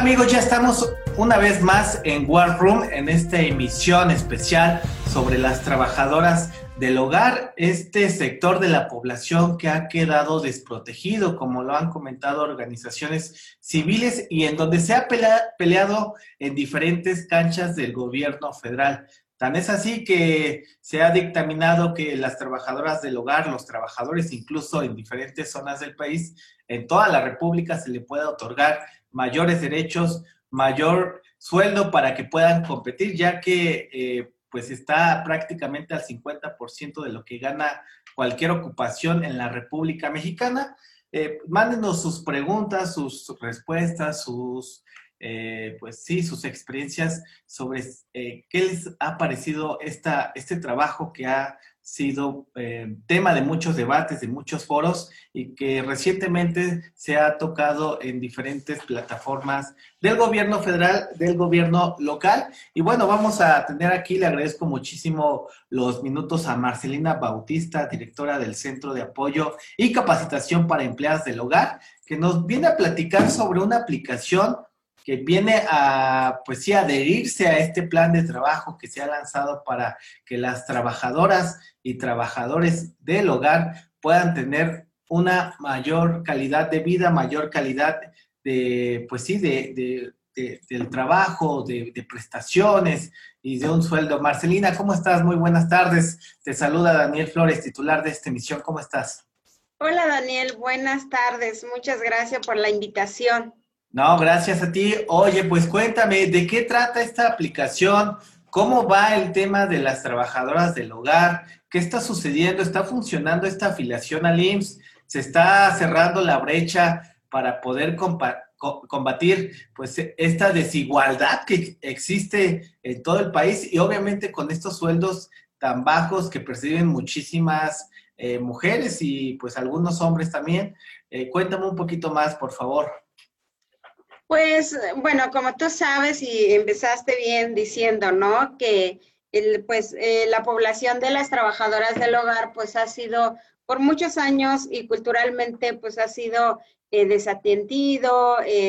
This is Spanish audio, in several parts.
¿Qué tal amigos? Ya estamos una vez más en War Room en esta emisión especial sobre las trabajadoras del hogar, este sector de la población que ha quedado desprotegido, como lo han comentado organizaciones civiles y en donde se ha peleado en diferentes canchas del gobierno federal. Tan es así que se ha dictaminado que las trabajadoras del hogar, los trabajadores incluso en diferentes zonas del país, en toda la República se le pueda otorgar mayores derechos, mayor sueldo para que puedan competir, ya que eh, pues está prácticamente al 50% de lo que gana cualquier ocupación en la República Mexicana. Eh, mándenos sus preguntas, sus respuestas, sus, eh, pues sí, sus experiencias sobre qué les ha parecido esta, este trabajo que ha sido eh, tema de muchos debates, de muchos foros y que recientemente se ha tocado en diferentes plataformas del gobierno federal, del gobierno local. Y bueno, vamos a tener aquí, le agradezco muchísimo los minutos a Marcelina Bautista, directora del Centro de Apoyo y Capacitación para Empleadas del Hogar, que nos viene a platicar sobre una aplicación que viene a, pues sí, adherirse a este plan de trabajo que se ha lanzado para que las trabajadoras y trabajadores del hogar puedan tener una mayor calidad de vida, mayor calidad de, pues sí, de, del trabajo, de, prestaciones y de un sueldo. Marcelina, ¿cómo estás? Muy buenas tardes. Te saluda Daniel Flores, titular de esta emisión. ¿Cómo estás? Hola Daniel, buenas tardes. Muchas gracias por la invitación. No, gracias a ti. Oye, pues cuéntame, ¿de qué trata esta aplicación? ¿Cómo va el tema de las trabajadoras del hogar? ¿Qué está sucediendo? ¿Está funcionando esta afiliación al IMSS? ¿Se está cerrando la brecha para poder combatir pues esta desigualdad que existe en todo el país y obviamente con estos sueldos tan bajos que perciben muchísimas eh, mujeres y pues algunos hombres también? Eh, cuéntame un poquito más, por favor. Pues bueno, como tú sabes y empezaste bien diciendo, ¿no? Que el, pues eh, la población de las trabajadoras del hogar pues ha sido por muchos años y culturalmente pues ha sido eh,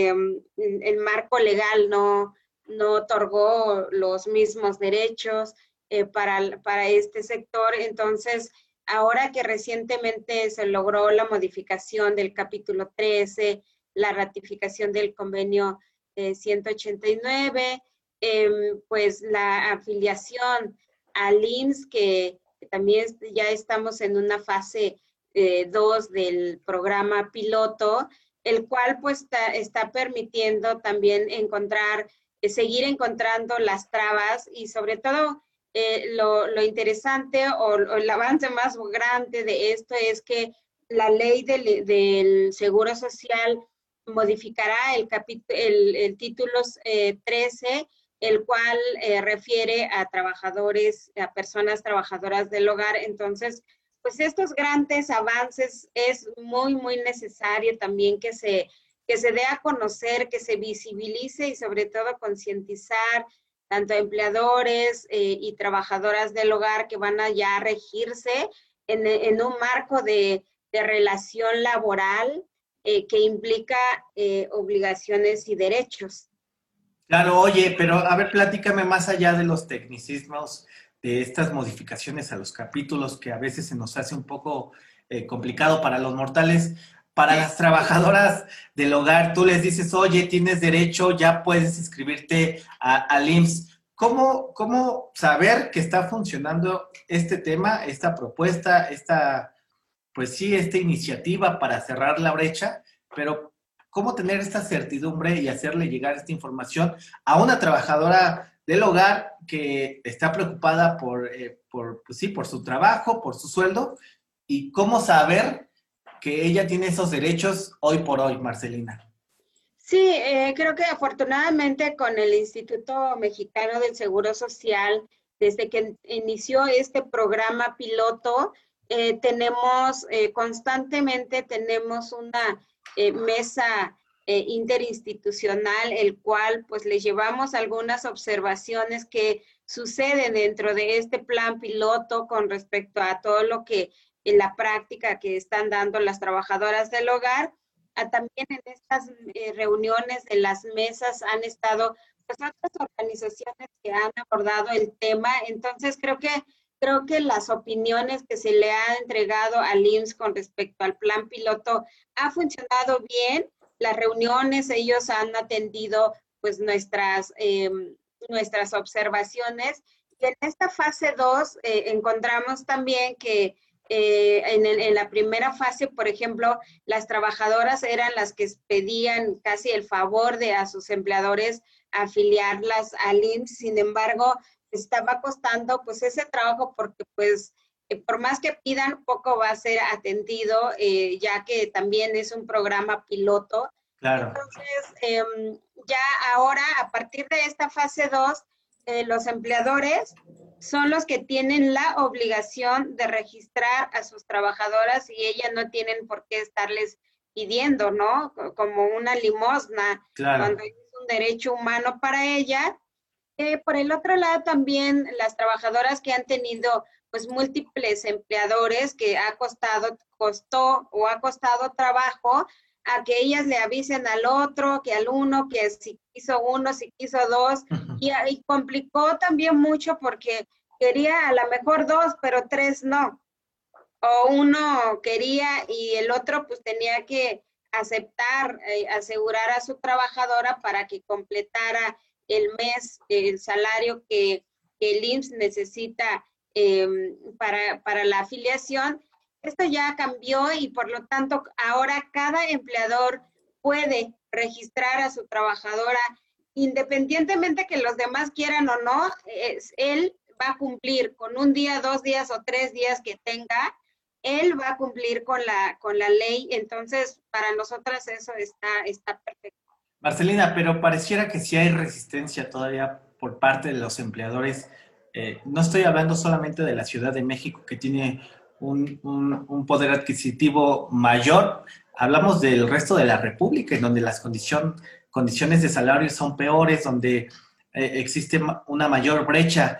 em, el marco legal no, no otorgó los mismos derechos eh, para, para este sector. Entonces, ahora que recientemente se logró la modificación del capítulo 13, la ratificación del convenio 189, em, pues la afiliación al IMSS, que, también ya estamos en una fase 2 eh, del programa piloto, el cual pues está, permitiendo también encontrar, eh, seguir encontrando las trabas y sobre todo eh, lo, interesante o, el avance más grande de esto es que la ley del Seguro Social modificará el, el, el título 13, eh, el cual eh, refiere a trabajadores, a personas trabajadoras del hogar. Entonces, pues estos grandes avances es muy, muy necesario también que se, que se dé a conocer, que se visibilice y sobre todo concientizar tanto a empleadores eh, y trabajadoras del hogar que van a ya regirse en, en un marco de, de relación laboral eh, que implica eh, obligaciones y derechos. Claro, oye, pero a ver, platícame más allá de los tecnicismos de estas modificaciones a los capítulos que a veces se nos hace un poco eh, complicado para los mortales. Para las trabajadoras del hogar, tú les dices, oye, tienes derecho, ya puedes inscribirte al IMSS. ¿Cómo, ¿Cómo saber que está funcionando este tema, esta propuesta, esta pues sí, esta iniciativa para cerrar la brecha, pero ¿cómo tener esta certidumbre y hacerle llegar esta información a una trabajadora del hogar que está preocupada por, eh, por pues sí, por su trabajo, por su sueldo? ¿Y cómo saber que ella tiene esos derechos hoy por hoy, Marcelina? Sí, eh, creo que afortunadamente con el Instituto Mexicano del Seguro Social, desde que inició este programa piloto, eh, tenemos eh, constantemente, tenemos una eh, mesa interinstitucional, el cual pues le llevamos algunas observaciones que suceden dentro de este plan piloto con respecto a todo lo que en la práctica que están dando las trabajadoras del hogar también en estas reuniones de las mesas han estado pues, otras organizaciones que han abordado el tema. Entonces, creo que creo que las opiniones que se le ha entregado al IMSS con respecto al plan piloto ha funcionado bien. Las reuniones, ellos han atendido pues nuestras, em, nuestras observaciones. Y en esta fase 2 eh, encontramos también que eh, en, en, la primera fase, por ejemplo, las trabajadoras eran las que pedían casi el favor de a sus empleadores afiliarlas al IMSS. Sin embargo, estaba costando pues ese trabajo porque pues eh, por más que pidan, poco va a ser atendido, eh, ya que también es un programa piloto. Claro. Entonces, em, ya ahora, a partir de esta fase 2, eh, los empleadores son los que tienen la obligación de registrar a sus trabajadoras y ellas no tienen por qué estarles pidiendo, ¿no? Como una limosna, claro. cuando es un derecho humano para ellas por el otro lado, también las trabajadoras que han tenido pues múltiples empleadores que ha costado, costó o ha costado trabajo a que ellas le avisen al otro, que al uno, que si quiso uno, si quiso dos, y, y, complicó también mucho porque quería a lo mejor dos, pero tres no. O uno quería y el otro pues tenía que aceptar, eh, asegurar a su trabajadora para que completara el mes, el salario que, el IMSS necesita em, para, para la afiliación. Esto ya cambió y por lo tanto ahora cada empleador puede registrar a su trabajadora independientemente que los demás quieran o no, él va a cumplir con un día, dos días o tres días que tenga, él va a cumplir con la, con la ley. Entonces, para nosotras eso está, está perfecto. Marcelina, pero pareciera que sí hay resistencia todavía por parte de los empleadores. Eh, no estoy hablando solamente de la Ciudad de México, que tiene un, poder adquisitivo mayor, hablamos del resto de la República, en donde las condiciones de salario son peores, donde eh, existe una mayor brecha.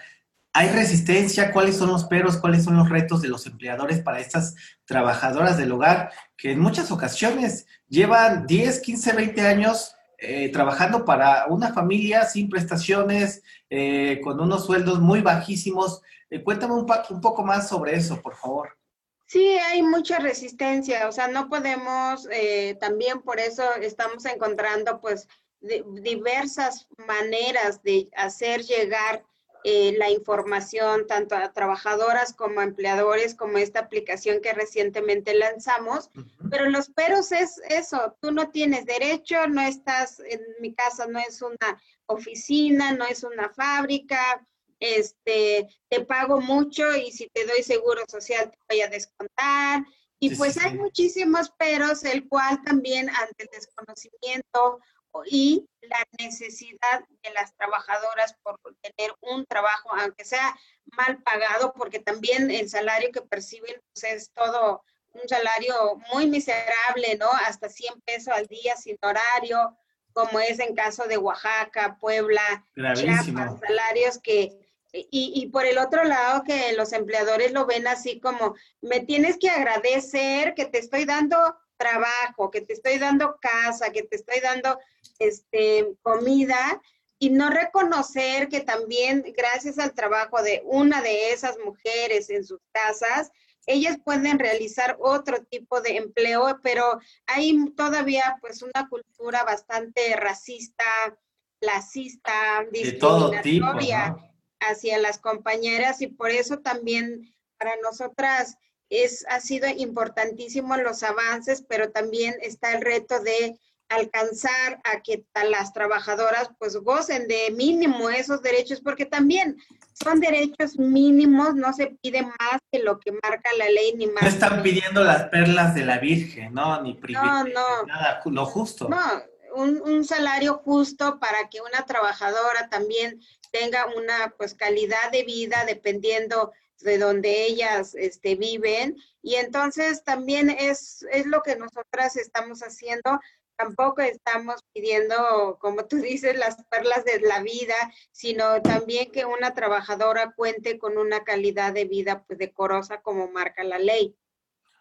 ¿Hay resistencia? ¿Cuáles son los peros? ¿Cuáles son los retos de los empleadores para estas trabajadoras del hogar que en muchas ocasiones llevan 10, 15, 20 años eh, trabajando para una familia sin prestaciones, eh, con unos sueldos muy bajísimos. Eh, cuéntame un, un, poco más sobre eso, por favor. Sí, hay mucha resistencia, o sea, no podemos, también por eso estamos encontrando pues diversas maneras de hacer llegar eh, la información tanto a trabajadoras como a empleadores, como esta aplicación que recientemente lanzamos. Pero los peros es eso, tú no tienes derecho, no estás, en mi casa no es una oficina, no es una fábrica, este, te pago mucho y si te doy seguro social te voy a descontar. Y pues hay muchísimos peros, el cual también ante el desconocimiento y la necesidad de las trabajadoras por tener un trabajo, aunque sea mal pagado, porque también el salario que perciben pues, es todo un salario muy miserable, ¿no? Hasta 100 pesos al día sin horario, como es en caso de Oaxaca, Puebla, Chiapas, salarios que... Y, y por el otro lado, que los empleadores lo ven así como, me tienes que agradecer que te estoy dando trabajo, que te estoy dando casa, que te estoy dando este, comida y no reconocer que también gracias al trabajo de una de esas mujeres en sus casas, ellas pueden realizar otro tipo de empleo, pero hay todavía pues una cultura bastante racista, clasista, discriminatoria hacia las compañeras y por eso también para nosotras es, ha sido importantísimo los avances, pero también está el reto de alcanzar a que las trabajadoras pues gocen de mínimo esos derechos, porque también son derechos mínimos, no se pide más que lo que marca la ley ni más. No están pidiendo las perlas de la Virgen, ¿no? Ni no, no. nada, lo justo. No, un, salario justo para que una trabajadora también tenga una pues calidad de vida dependiendo de donde ellas este, viven. Y entonces también es, es lo que nosotras estamos haciendo. Tampoco estamos pidiendo, como tú dices, las perlas de la vida, sino también que una trabajadora cuente con una calidad de vida pues decorosa como marca la ley.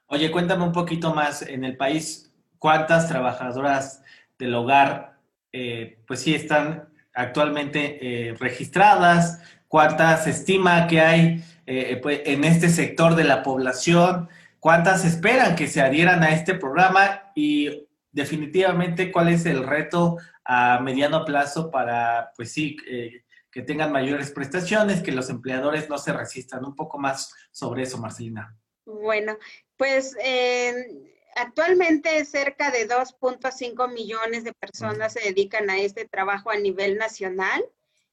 Oye, cuéntame un poquito más. En el país, cuántas trabajadoras del hogar, eh, pues sí, están actualmente eh, registradas, cuántas se estima que hay eh, pues, en este sector de la población, cuántas esperan que se adhieran a este programa y definitivamente cuál es el reto a mediano plazo para, pues sí, que tengan mayores prestaciones, que los empleadores no se resistan. Un poco más sobre eso, Marcelina. Bueno, pues actualmente cerca de 2.5 millones de personas se dedican a este trabajo a nivel nacional.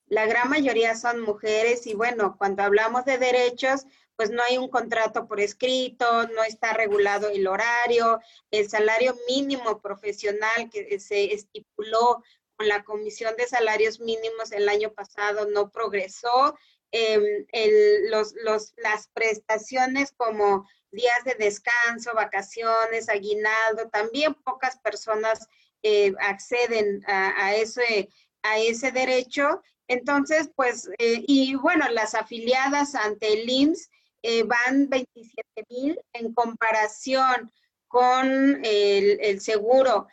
La gran mayoría son mujeres y bueno, cuando hablamos de derechos, pues no hay un contrato por escrito, no está regulado el horario, el salario mínimo profesional que se estipuló con la Comisión de Salarios Mínimos el año pasado no progresó. Em, los, las prestaciones como días de descanso, vacaciones, aguinaldo, también pocas personas eh, acceden a, ese, a ese derecho. Entonces, pues, eh, y bueno, las afiliadas ante el IMSS eh, van 27 mil en comparación con el, el seguro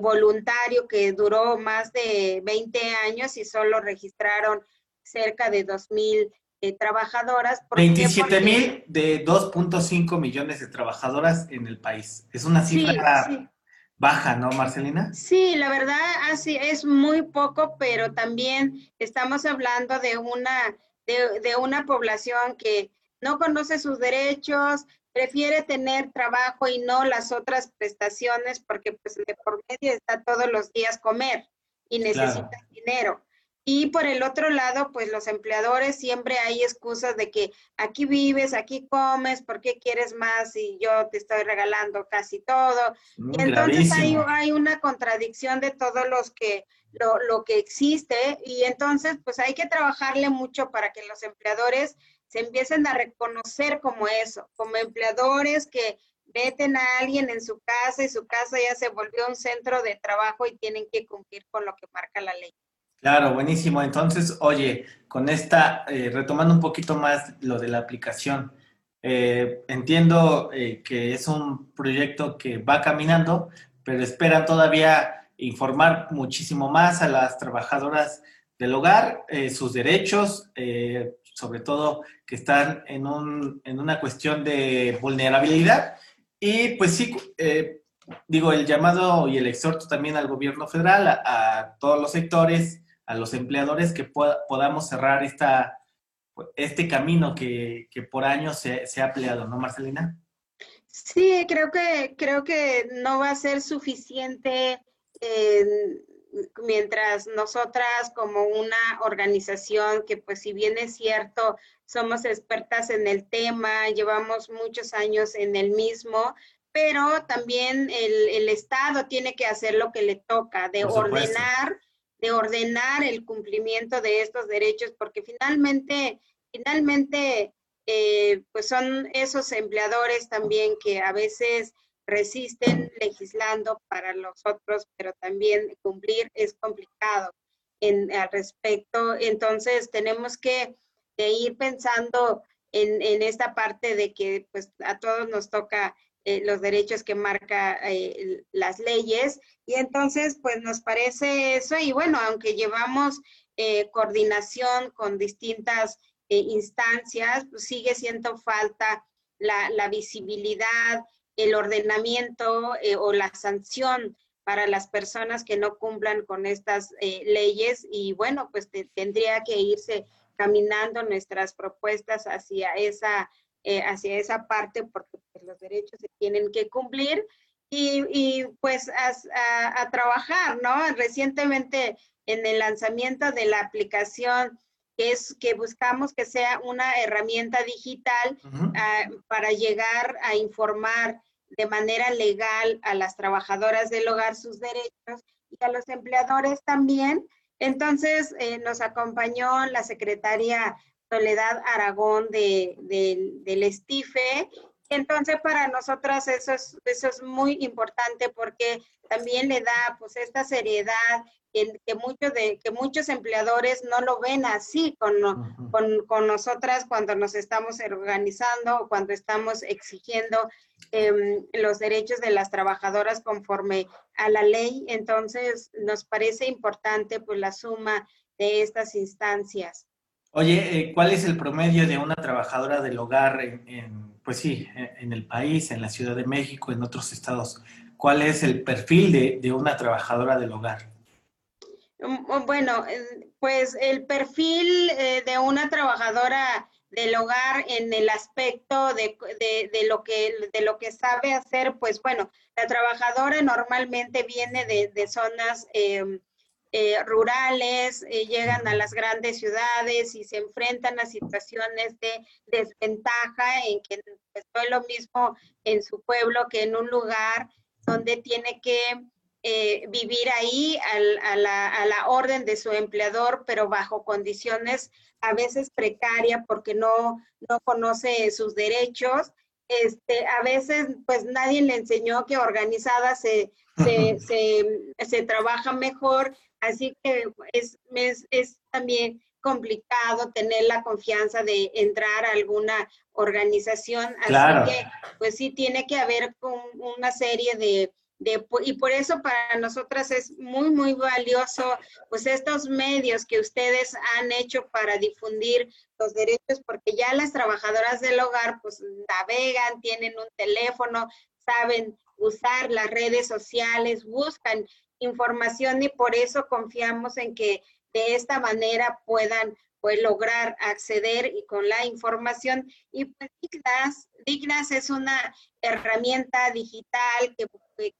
voluntario que duró más de 20 años y solo registraron cerca de 2.000 eh, trabajadoras. 27 mil de 2.5 millones de trabajadoras en el país. Es una cifra baja, ¿no, Marcelina? Sí, la verdad, así es muy poco, pero también estamos hablando de una, de una población que no conoce sus derechos, prefiere tener trabajo y no las otras prestaciones porque pues de por medio está todos los días comer y necesita dinero. Y por el otro lado, pues los empleadores siempre hay excusas de que aquí vives, aquí comes, ¿por qué quieres más y yo te estoy regalando casi todo? Mm, y entonces hay, hay, una contradicción de todos los que, lo, lo que existe y entonces pues hay que trabajarle mucho para que los empleadores se empiecen a reconocer como eso, como empleadores que meten a alguien en su casa y su casa ya se volvió un centro de trabajo y tienen que cumplir con lo que marca la ley. Claro, buenísimo. Entonces, oye, con esta, eh, retomando un poquito más lo de la aplicación, eh, entiendo eh, que es un proyecto que va caminando, pero esperan todavía informar muchísimo más a las trabajadoras del hogar, sus derechos, sobre todo que están en, un, en una cuestión de vulnerabilidad. Y pues sí, eh, digo, el llamado y el exhorto también al gobierno federal, a, todos los sectores, a los empleadores, que podamos cerrar esta, este camino que, que por años se, se, ha peleado, ¿no, Marcelina? Sí, creo que, creo que no va a ser suficiente mientras nosotras como una organización que pues si bien es cierto, somos expertas en el tema, llevamos muchos años en el mismo, pero también el, Estado tiene que hacer lo que le toca, de ordenar, de ordenar el cumplimiento de estos derechos, porque finalmente, finalmente, eh, pues son esos empleadores también que a veces resisten legislando para los otros, pero también cumplir es complicado en, al respecto. Entonces, tenemos que ir pensando en, en, esta parte de que pues, a todos nos toca eh, los derechos que marca eh, las leyes. Y entonces, pues nos parece eso. Y bueno, aunque llevamos eh, coordinación con distintas instancias, pues sigue siendo falta la, visibilidad, el ordenamiento o la sanción para las personas que no cumplan con estas leyes y bueno, pues tendría que irse caminando nuestras propuestas hacia esa, eh, hacia esa parte porque pues, los derechos se tienen que cumplir y, pues a, trabajar, ¿no? Recientemente en el lanzamiento de la aplicación que es que buscamos que sea una herramienta digital ah, para llegar a informar de manera legal a las trabajadoras del hogar sus derechos y a los empleadores también. Entonces eh, nos acompañó la secretaria Soledad Aragón de, del Estife entonces para nosotras eso es, eso es muy importante porque también le da pues esta seriedad que, que, muchos de, que muchos empleadores no lo ven así con, con, con, nosotras cuando nos estamos organizando o cuando estamos exigiendo em, los derechos de las trabajadoras conforme a la ley. Entonces, nos parece importante pues la suma de estas instancias. Oye, eh, ¿cuál es el promedio de una trabajadora del hogar en, pues sí, en el país, en la Ciudad de México, en otros estados? ¿Cuál es el perfil de, de una trabajadora del hogar? Mm, bueno, pues el perfil eh, de una trabajadora del hogar en el aspecto de, lo que, de lo que sabe hacer, pues bueno, la trabajadora normalmente viene de, zonas em, eh, rurales, eh, llegan a las grandes ciudades y se enfrentan a situaciones de desventaja en que pues, no es lo mismo en su pueblo que en un lugar donde tiene que eh, vivir ahí a, la, orden de su empleador, pero bajo condiciones a veces precarias porque no, no conoce sus derechos. Este, a veces, pues nadie le enseñó que organizada se, se, trabaja mejor, así que es, es, también complicado tener la confianza de entrar a alguna organización. Así que, pues sí, tiene que haber una serie de, y por eso para nosotras es muy, muy valioso, pues estos medios que ustedes han hecho para difundir los derechos, porque ya las trabajadoras del hogar, pues navegan, tienen un teléfono, saben usar las redes sociales, buscan información y por eso confiamos en que de esta manera puedan pues lograr acceder y con la información. Y pues Dignas, Dignas es una herramienta digital que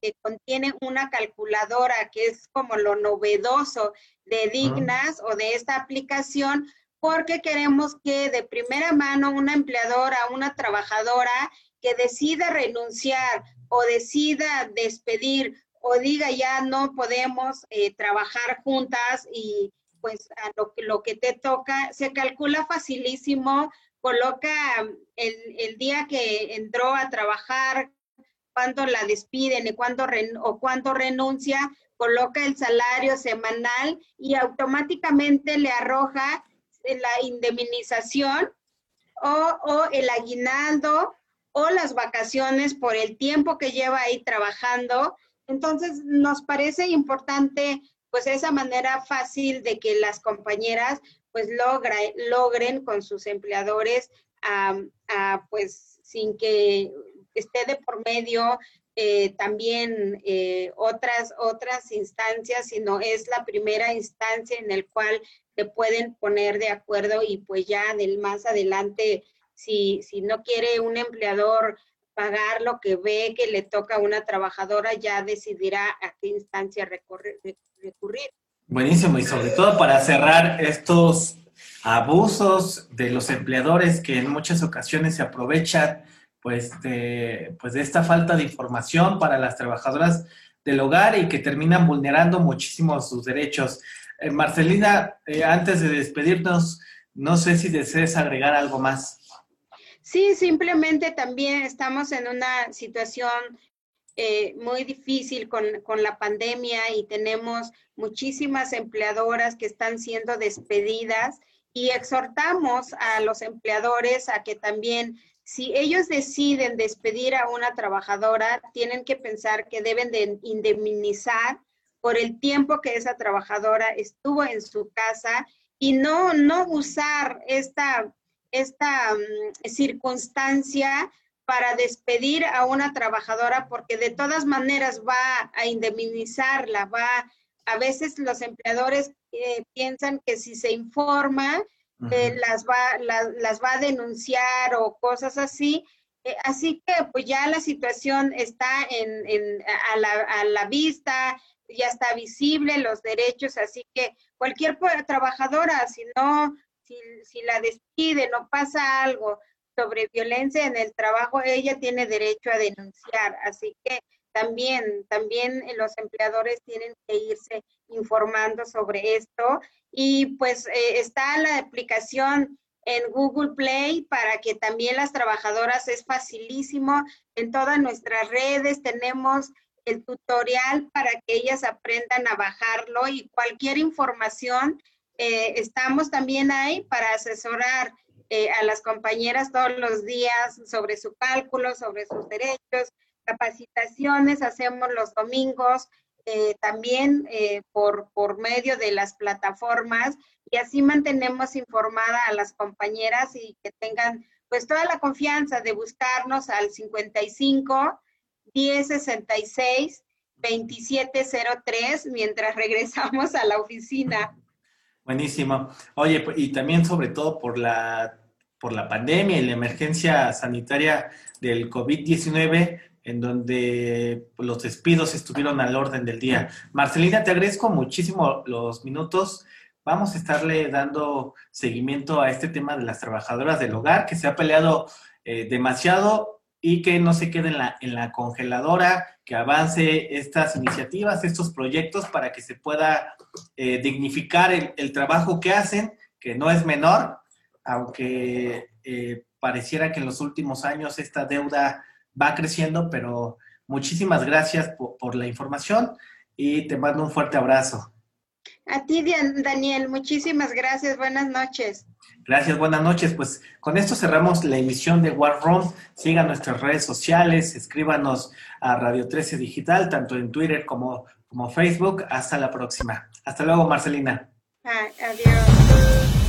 que, contiene una calculadora, que es como lo novedoso de Dignas o de esta aplicación, porque queremos que de primera mano una empleadora, una trabajadora que decida renunciar o decida despedir o diga ya no podemos eh, trabajar juntas y pues a lo, lo que te toca, se calcula facilísimo, coloca el, el día que entró a trabajar, cuánto la despiden y cuánto o cuánto renuncia, coloca el salario semanal y automáticamente le arroja la indemnización o, el aguinaldo o las vacaciones por el tiempo que lleva ahí trabajando. Entonces, nos parece importante, pues, esa manera fácil de que las compañeras, pues, logra, logren con sus empleadores, pues, sin que esté de por medio eh, también eh, otras, otras instancias, sino es la primera instancia en el cual se pueden poner de acuerdo y pues ya del más adelante, si, si no quiere un empleador pagar lo que ve que le toca a una trabajadora, ya decidirá a qué instancia recurrir. Buenísimo, y sobre todo para cerrar estos abusos de los empleadores que en muchas ocasiones se aprovechan pues de, pues esta falta de información para las trabajadoras del hogar y que terminan vulnerando muchísimo sus derechos. Eh, Marcelina, eh, antes de despedirnos, no sé si desees agregar algo más. Sí, simplemente también estamos en una situación eh, muy difícil con, con, la pandemia y tenemos muchísimas empleadoras que están siendo despedidas y exhortamos a los empleadores a que también si ellos deciden despedir a una trabajadora, tienen que pensar que deben de indemnizar por el tiempo que esa trabajadora estuvo en su casa y no, no usar esta, esta mm, circunstancia para despedir a una trabajadora porque de todas maneras va a indemnizarla, va, a veces los empleadores eh, piensan que si se informa, las, va, las va a denunciar o cosas así. Eh, así que pues ya la situación está en, en a, la, a, la, vista, ya está visible los derechos, así que cualquier trabajadora, si no, si, si la despide, no pasa algo sobre violencia en el trabajo, ella tiene derecho a denunciar. Así que también, también los empleadores tienen que irse informando sobre esto y pues eh, está la aplicación en Google Play para que también las trabajadoras es facilísimo. En todas nuestras redes tenemos el tutorial para que ellas aprendan a bajarlo y cualquier información, eh, estamos también ahí para asesorar eh, a las compañeras todos los días sobre su cálculo, sobre sus derechos, capacitaciones, hacemos los domingos, eh, también por, por medio de las plataformas y así mantenemos informada a las compañeras y que tengan pues toda la confianza de buscarnos al 55 1066 2703 mientras regresamos a la oficina. Buenísimo. Oye, y también sobre todo por la, por la pandemia y la emergencia sanitaria del COVID-19, en donde los despidos estuvieron al orden del día. Marcelina, te agradezco muchísimo los minutos. Vamos a estarle dando seguimiento a este tema de las trabajadoras del hogar, que se ha peleado eh, demasiado y que no se quede en la, congeladora, que avance estas iniciativas, estos proyectos para que se pueda eh, dignificar el, trabajo que hacen, que no es menor, aunque eh, pareciera que en los últimos años esta deuda va creciendo, pero muchísimas gracias por la información y te mando un fuerte abrazo. A ti, Daniel, muchísimas gracias. Buenas noches. Gracias, buenas noches. Pues con esto cerramos la emisión de War Room. Sigan nuestras redes sociales, escríbanos a Radio 13 Digital, tanto en Twitter como, como Facebook. Hasta la próxima. Hasta luego, Marcelina. Ah, adiós.